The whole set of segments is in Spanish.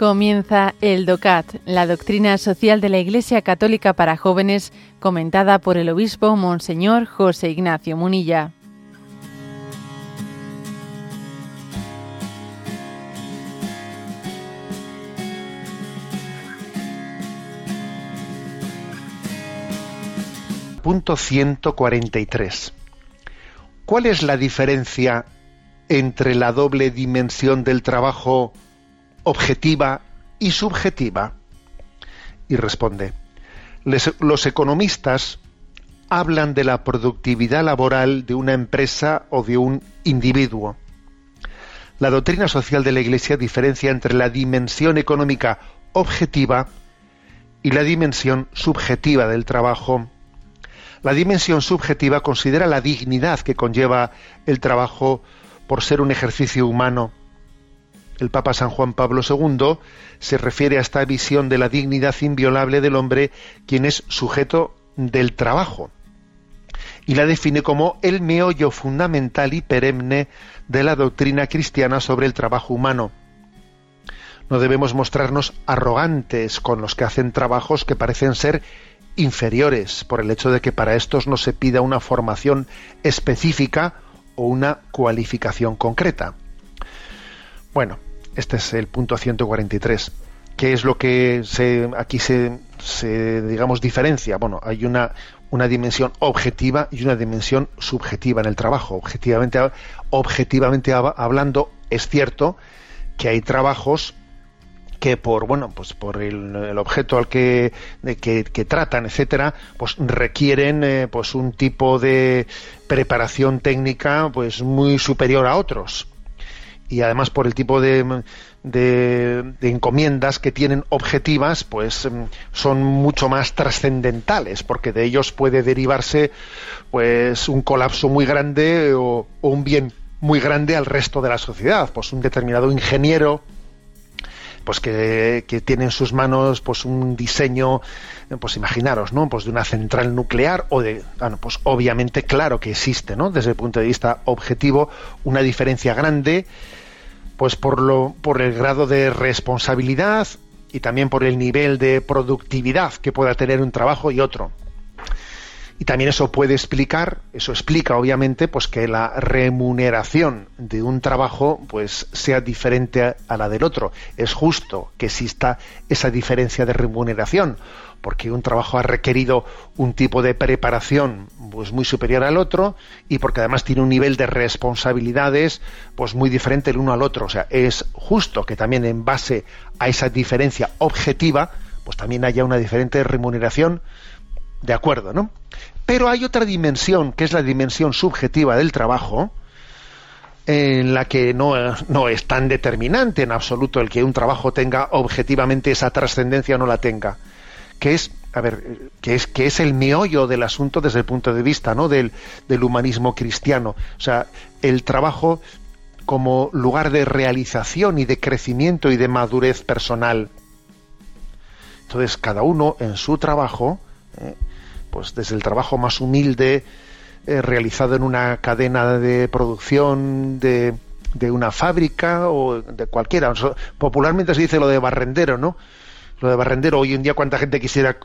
Comienza el DOCAT, la doctrina social de la Iglesia Católica para jóvenes, comentada por el obispo Monseñor José Ignacio Munilla. Punto 143. ¿Cuál es la diferencia entre la doble dimensión del trabajo objetiva y subjetiva? Y responde, los economistas hablan de la productividad laboral de una empresa o de un individuo. La doctrina social de la Iglesia diferencia entre la dimensión económica objetiva y la dimensión subjetiva del trabajo. La dimensión subjetiva considera la dignidad que conlleva el trabajo por ser un ejercicio humano el Papa San Juan Pablo II se refiere a esta visión de la dignidad inviolable del hombre, quien es sujeto del trabajo, y la define como el meollo fundamental y perenne de la doctrina cristiana sobre el trabajo humano. No debemos mostrarnos arrogantes con los que hacen trabajos que parecen ser inferiores por el hecho de que para estos no se pida una formación específica o una cualificación concreta. Bueno, este es el punto 143. ¿Qué es lo que se, aquí se, digamos, diferencia? Bueno, hay una, una dimensión objetiva y una dimensión subjetiva en el trabajo. Objetivamente, objetivamente hablando, es cierto que hay trabajos que por bueno pues por el, objeto al que, que, tratan etcétera pues requieren eh, pues un tipo de preparación técnica pues muy superior a otros y además por el tipo de, de, encomiendas que tienen objetivas, pues mm, son mucho más trascendentales, porque de ellos puede derivarse pues un colapso muy grande o, un bien muy grande al resto de la sociedad. Pues un determinado ingeniero pues que, que, tiene en sus manos pues un diseño pues imaginaros no pues de una central nuclear o de bueno pues obviamente claro que existe no desde el punto de vista objetivo una diferencia grande pues por, lo, por el grado de responsabilidad y también por el nivel de productividad que pueda tener un trabajo y otro. Y también eso puede explicar, eso explica obviamente, pues que la remuneración de un trabajo pues sea diferente a la del otro. Es justo que exista esa diferencia de remuneración, porque un trabajo ha requerido un tipo de preparación pues muy superior al otro y porque además tiene un nivel de responsabilidades pues muy diferente el uno al otro. O sea, es justo que también en base a esa diferencia objetiva, pues también haya una diferente remuneración de acuerdo, ¿no? Pero hay otra dimensión, que es la dimensión subjetiva del trabajo, en la que no, no, es tan determinante en absoluto el que un trabajo tenga objetivamente esa trascendencia o no la tenga que es a ver, que es, que es el meollo del asunto desde el punto de vista ¿no? del, del humanismo cristiano. O sea, el trabajo como lugar de realización y de crecimiento y de madurez personal. Entonces, cada uno en su trabajo, eh, pues desde el trabajo más humilde, eh, realizado en una cadena de producción de, de, una fábrica o de cualquiera. Popularmente se dice lo de barrendero, ¿no? lo de barrendero hoy en día cuánta gente quisiera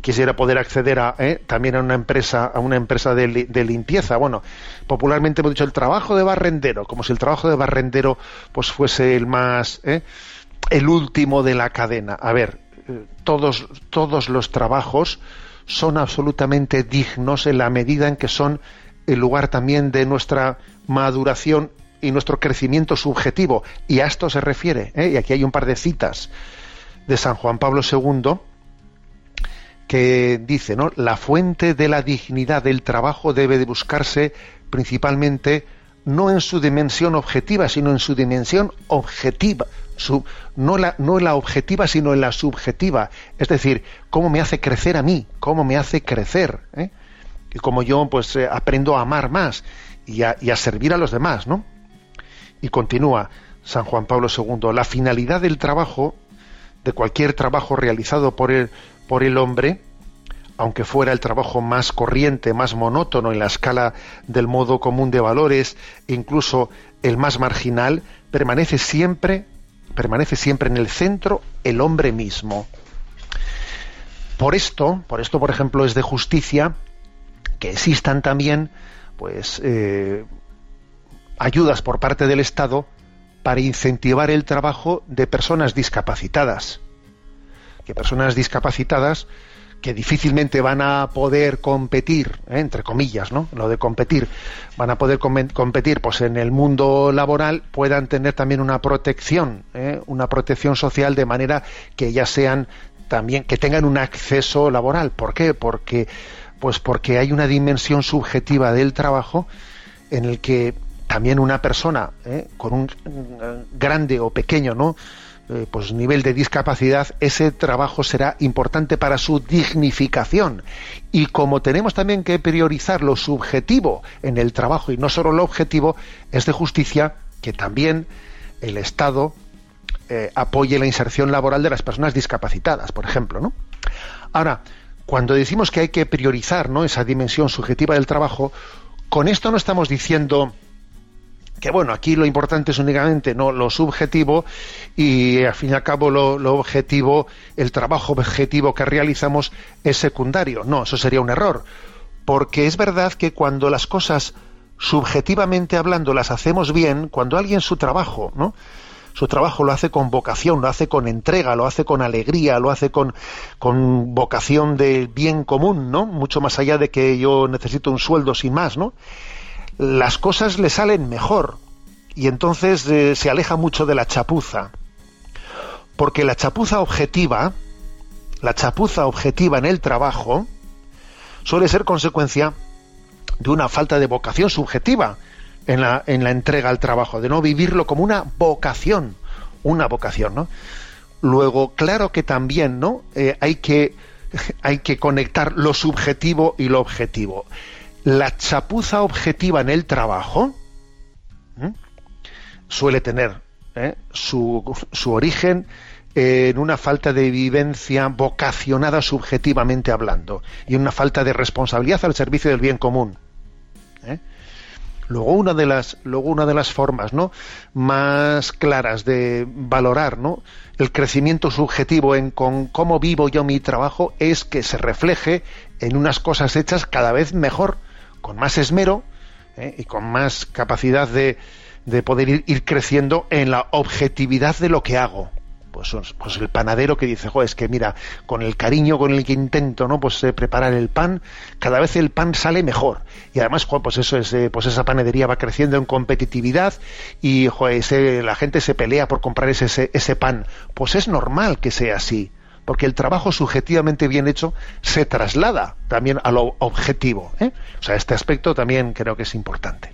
quisiera poder acceder a ¿eh? también a una empresa a una empresa de, limpieza bueno popularmente hemos dicho el trabajo de barrendero como si el trabajo de barrendero pues fuese el más ¿eh? el último de la cadena a ver todos todos los trabajos son absolutamente dignos en la medida en que son el lugar también de nuestra maduración y nuestro crecimiento subjetivo y a esto se refiere y aquí hay un par de citas de San Juan Pablo II que dice, ¿no? La fuente de la dignidad del trabajo debe de buscarse principalmente no en su dimensión objetiva, sino en su dimensión objetiva, no, la, no la objetiva, sino en la subjetiva. Es decir, cómo me hace crecer a mí, cómo me hace crecer, ¿eh? y cómo yo pues eh, aprendo a amar más y a, servir a los demás, ¿no? Y continúa San Juan Pablo II, la finalidad del trabajo de cualquier trabajo realizado por el, por el hombre, aunque fuera el trabajo más corriente, más monótono en la escala del modo común de valores, incluso el más marginal, permanece siempre permanece siempre en el centro el hombre mismo. Por esto, por esto, por ejemplo, es de justicia que existan también, pues, eh, ayudas por parte del Estado para incentivar el trabajo de personas discapacitadas. Que personas discapacitadas que difícilmente van a poder competir, ¿eh? entre comillas, ¿no? Lo de competir, van a poder competir, pues en el mundo laboral puedan tener también una protección, ¿eh? una protección social de manera que ellas sean también que tengan un acceso laboral. ¿Por qué? Porque pues porque hay una dimensión subjetiva del trabajo en el que también una persona ¿eh? con un grande o pequeño, ¿no? Eh, pues nivel de discapacidad, ese trabajo será importante para su dignificación. Y como tenemos también que priorizar lo subjetivo en el trabajo y no solo lo objetivo, es de justicia que también el Estado eh, apoye la inserción laboral de las personas discapacitadas, por ejemplo, ¿no? Ahora, cuando decimos que hay que priorizar ¿no? esa dimensión subjetiva del trabajo, con esto no estamos diciendo que bueno, aquí lo importante es únicamente no lo subjetivo y al fin y al cabo lo, objetivo, el trabajo objetivo que realizamos es secundario. No, eso sería un error. Porque es verdad que cuando las cosas subjetivamente hablando las hacemos bien, cuando alguien su trabajo, ¿no? Su trabajo lo hace con vocación, lo hace con entrega, lo hace con alegría, lo hace con, con vocación del bien común, ¿no? Mucho más allá de que yo necesito un sueldo sin más, ¿no? Las cosas le salen mejor y entonces eh, se aleja mucho de la chapuza. Porque la chapuza objetiva, la chapuza objetiva en el trabajo, suele ser consecuencia de una falta de vocación subjetiva en la, en la entrega al trabajo, de no vivirlo como una vocación, una vocación, ¿no? Luego, claro que también, ¿no? Eh, hay que hay que conectar lo subjetivo y lo objetivo la chapuza objetiva en el trabajo suele tener ¿eh? su, su, origen en una falta de vivencia vocacionada subjetivamente hablando y una falta de responsabilidad al servicio del bien común. ¿eh? Luego una de las, luego una de las formas ¿no? más claras de valorar ¿no? el crecimiento subjetivo en con cómo vivo yo mi trabajo es que se refleje en unas cosas hechas cada vez mejor con más esmero ¿eh? y con más capacidad de, de poder ir, creciendo en la objetividad de lo que hago. Pues, pues el panadero que dice, es que mira, con el cariño con el que intento, ¿no? Pues eh, preparar el pan, cada vez el pan sale mejor. Y además, pues eso es, eh, pues esa panadería va creciendo en competitividad y la gente se pelea por comprar ese, ese pan. Pues es normal que sea así porque el trabajo subjetivamente bien hecho se traslada también a lo objetivo. ¿eh? O sea, este aspecto también creo que es importante.